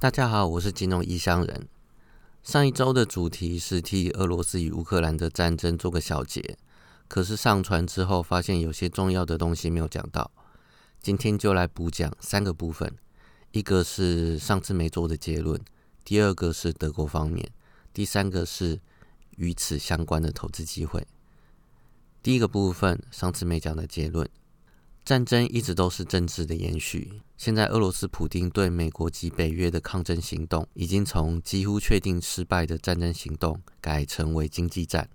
大家好，我是金融异乡人。上一周的主题是替俄罗斯与乌克兰的战争做个小结，可是上传之后发现有些重要的东西没有讲到，今天就来补讲三个部分。一个是上次没做的结论，第二个是德国方面，第三个是与此相关的投资机会。第一个部分，上次没讲的结论，战争一直都是政治的延续。现在俄罗斯普京对美国及北约的抗争行动，已经从几乎确定失败的战争行动，改成为经济战。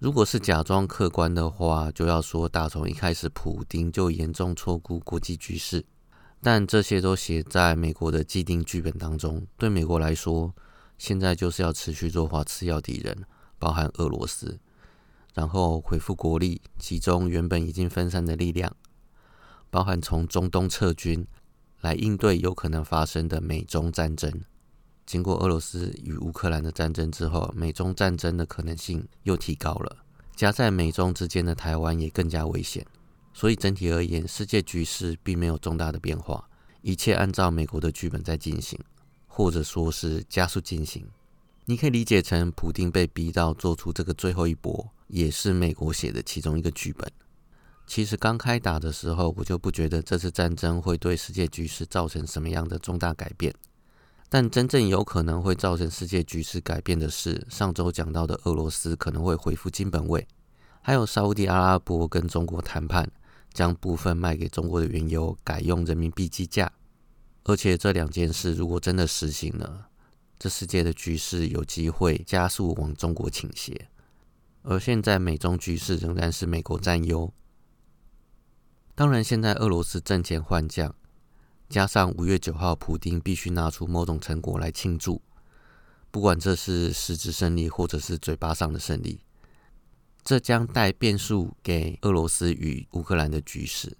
如果是假装客观的话，就要说打从一开始，普京就严重错估国际局势。但这些都写在美国的既定剧本当中。对美国来说，现在就是要持续弱化次要敌人，包含俄罗斯，然后恢复国力，集中原本已经分散的力量，包含从中东撤军，来应对有可能发生的美中战争。经过俄罗斯与乌克兰的战争之后，美中战争的可能性又提高了，夹在美中之间的台湾也更加危险。所以整体而言，世界局势并没有重大的变化，一切按照美国的剧本在进行，或者说是加速进行。你可以理解成，普丁被逼到做出这个最后一搏，也是美国写的其中一个剧本。其实刚开打的时候，我就不觉得这次战争会对世界局势造成什么样的重大改变。但真正有可能会造成世界局势改变的是，上周讲到的俄罗斯可能会恢复金本位，还有沙地阿拉伯跟中国谈判。将部分卖给中国的原油改用人民币计价，而且这两件事如果真的实行了，这世界的局势有机会加速往中国倾斜。而现在美中局势仍然是美国占优。当然，现在俄罗斯挣钱换将，加上五月九号普丁必须拿出某种成果来庆祝，不管这是实质胜利或者是嘴巴上的胜利。这将带变数给俄罗斯与乌克兰的局势，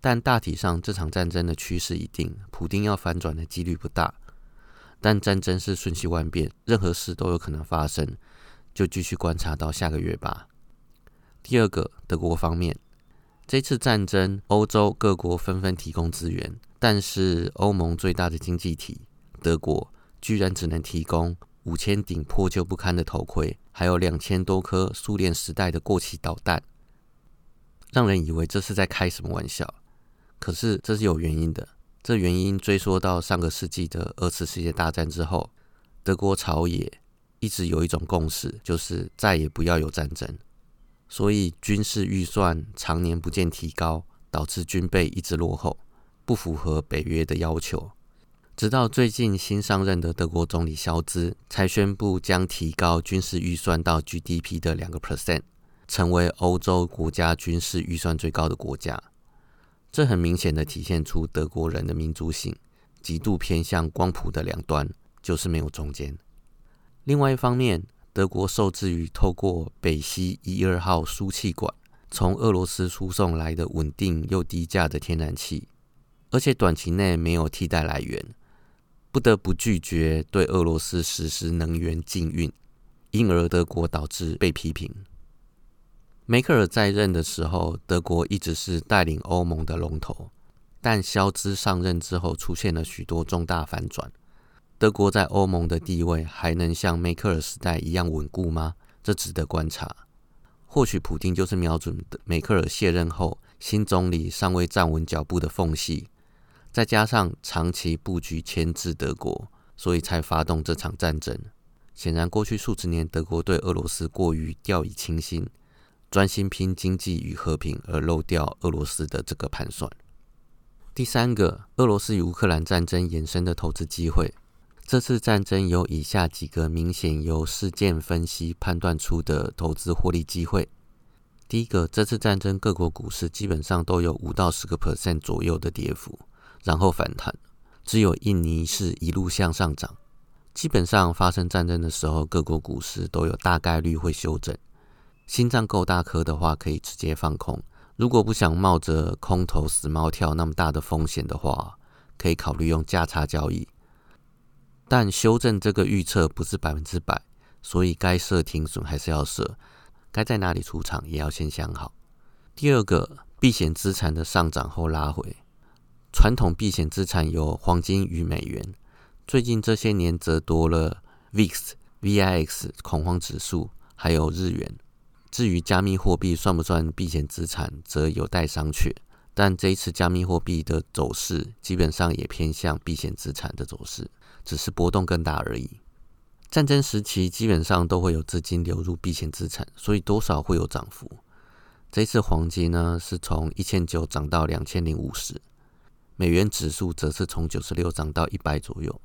但大体上这场战争的趋势已定，普丁要反转的几率不大。但战争是瞬息万变，任何事都有可能发生，就继续观察到下个月吧。第二个，德国方面，这次战争，欧洲各国纷纷提供资源，但是欧盟最大的经济体德国居然只能提供。五千顶破旧不堪的头盔，还有两千多颗苏联时代的过期导弹，让人以为这是在开什么玩笑。可是这是有原因的，这原因追溯到上个世纪的二次世界大战之后，德国朝野一直有一种共识，就是再也不要有战争，所以军事预算常年不见提高，导致军备一直落后，不符合北约的要求。直到最近新上任的德国总理肖兹才宣布将提高军事预算到 GDP 的两个 percent，成为欧洲国家军事预算最高的国家。这很明显的体现出德国人的民族性，极度偏向光谱的两端，就是没有中间。另外一方面，德国受制于透过北溪一二号输气管从俄罗斯输送来的稳定又低价的天然气，而且短期内没有替代来源。不得不拒绝对俄罗斯实施能源禁运，因而德国导致被批评。梅克尔在任的时候，德国一直是带领欧盟的龙头，但肖兹上任之后，出现了许多重大反转。德国在欧盟的地位还能像梅克尔时代一样稳固吗？这值得观察。或许普京就是瞄准梅克尔卸任后，新总理尚未站稳脚步的缝隙。再加上长期布局牵制德国，所以才发动这场战争。显然，过去数十年德国对俄罗斯过于掉以轻心，专心拼经济与和平，而漏掉俄罗斯的这个盘算。第三个，俄罗斯与乌克兰战争衍生的投资机会。这次战争有以下几个明显由事件分析判断出的投资获利机会。第一个，这次战争各国股市基本上都有五到十个 percent 左右的跌幅。然后反弹，只有印尼是一路向上涨。基本上发生战争的时候，各国股市都有大概率会修正。心脏够大颗的话，可以直接放空；如果不想冒着空头死猫跳那么大的风险的话，可以考虑用价差交易。但修正这个预测不是百分之百，所以该设停损还是要设，该在哪里出场也要先想好。第二个，避险资产的上涨后拉回。传统避险资产有黄金与美元，最近这些年则多了 VIX、VIX 恐慌指数，还有日元。至于加密货币算不算避险资产，则有待商榷。但这一次加密货币的走势基本上也偏向避险资产的走势，只是波动更大而已。战争时期基本上都会有资金流入避险资产，所以多少会有涨幅。这次黄金呢是从一千九涨到两千零五十，美元指数则是从九十六涨到一百左右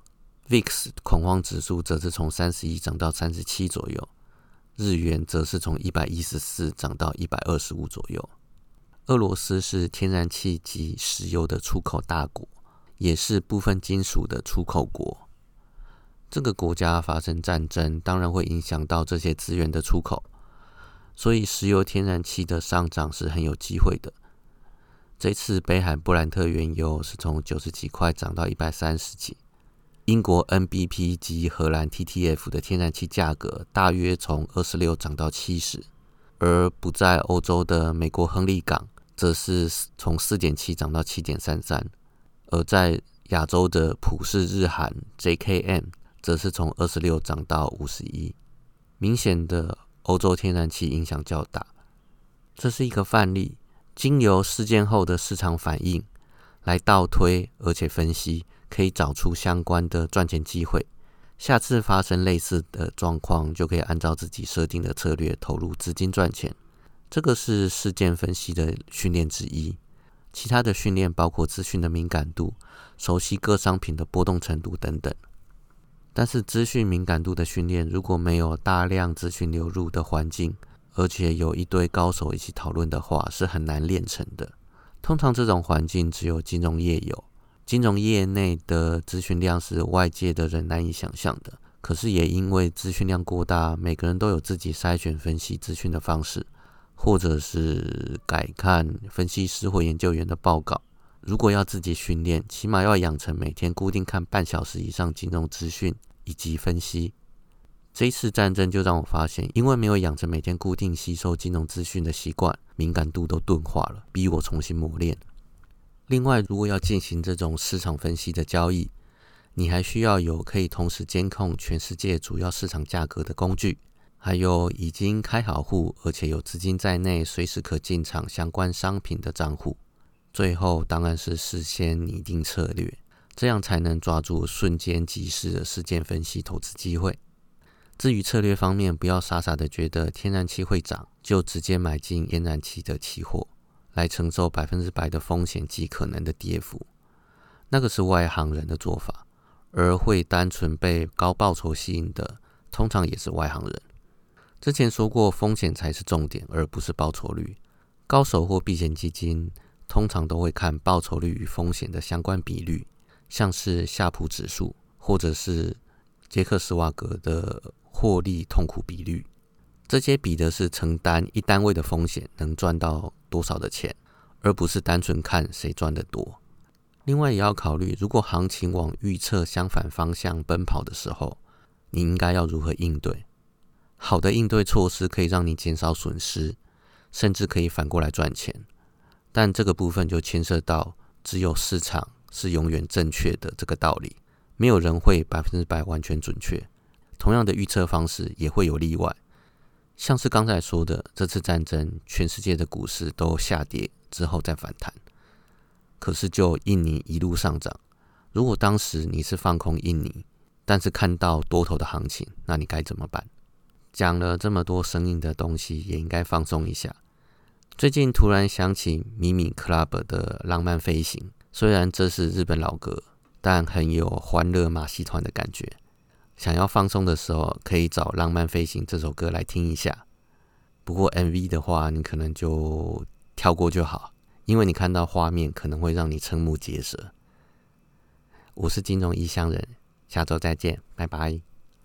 ，VIX 恐慌指数则是从三十一涨到三十七左右，日元则是从一百一十四涨到一百二十五左右。俄罗斯是天然气及石油的出口大国，也是部分金属的出口国。这个国家发生战争，当然会影响到这些资源的出口，所以石油、天然气的上涨是很有机会的。这次北海布兰特原油是从九十几块涨到一百三十几，英国 NBP 及荷兰 TTF 的天然气价格大约从二十六涨到七十，而不在欧洲的美国亨利港则是从四点七涨到七点三三，而在亚洲的普世日韩 JKM。则是从二十六涨到五十一，明显的欧洲天然气影响较大。这是一个范例，经由事件后的市场反应来倒推，而且分析，可以找出相关的赚钱机会。下次发生类似的状况，就可以按照自己设定的策略投入资金赚钱。这个是事件分析的训练之一。其他的训练包括资讯的敏感度、熟悉各商品的波动程度等等。但是资讯敏感度的训练，如果没有大量资讯流入的环境，而且有一堆高手一起讨论的话，是很难练成的。通常这种环境只有金融业有，金融业内的资讯量是外界的人难以想象的。可是也因为资讯量过大，每个人都有自己筛选分析资讯的方式，或者是改看分析师或研究员的报告。如果要自己训练，起码要养成每天固定看半小时以上金融资讯以及分析。这一次战争就让我发现，因为没有养成每天固定吸收金融资讯的习惯，敏感度都钝化了，逼我重新磨练。另外，如果要进行这种市场分析的交易，你还需要有可以同时监控全世界主要市场价格的工具，还有已经开好户而且有资金在内，随时可进场相关商品的账户。最后当然是事先拟定策略，这样才能抓住瞬间即时的事件分析投资机会。至于策略方面，不要傻傻的觉得天然气会涨，就直接买进天然气的期货，来承受百分之百的风险及可能的跌幅。那个是外行人的做法，而会单纯被高报酬吸引的，通常也是外行人。之前说过，风险才是重点，而不是报酬率。高手或避险基金。通常都会看报酬率与风险的相关比率，像是夏普指数或者是杰克斯瓦格的获利痛苦比率，这些比的是承担一单位的风险能赚到多少的钱，而不是单纯看谁赚得多。另外也要考虑，如果行情往预测相反方向奔跑的时候，你应该要如何应对？好的应对措施可以让你减少损失，甚至可以反过来赚钱。但这个部分就牵涉到只有市场是永远正确的这个道理，没有人会百分之百完全准确。同样的预测方式也会有例外，像是刚才说的，这次战争全世界的股市都下跌之后再反弹，可是就印尼一路上涨。如果当时你是放空印尼，但是看到多头的行情，那你该怎么办？讲了这么多生硬的东西，也应该放松一下。最近突然想起米米 Club 的《浪漫飞行》，虽然这是日本老歌，但很有欢乐马戏团的感觉。想要放松的时候，可以找《浪漫飞行》这首歌来听一下。不过 MV 的话，你可能就跳过就好，因为你看到画面可能会让你瞠目结舌。我是金融异乡人，下周再见，拜拜。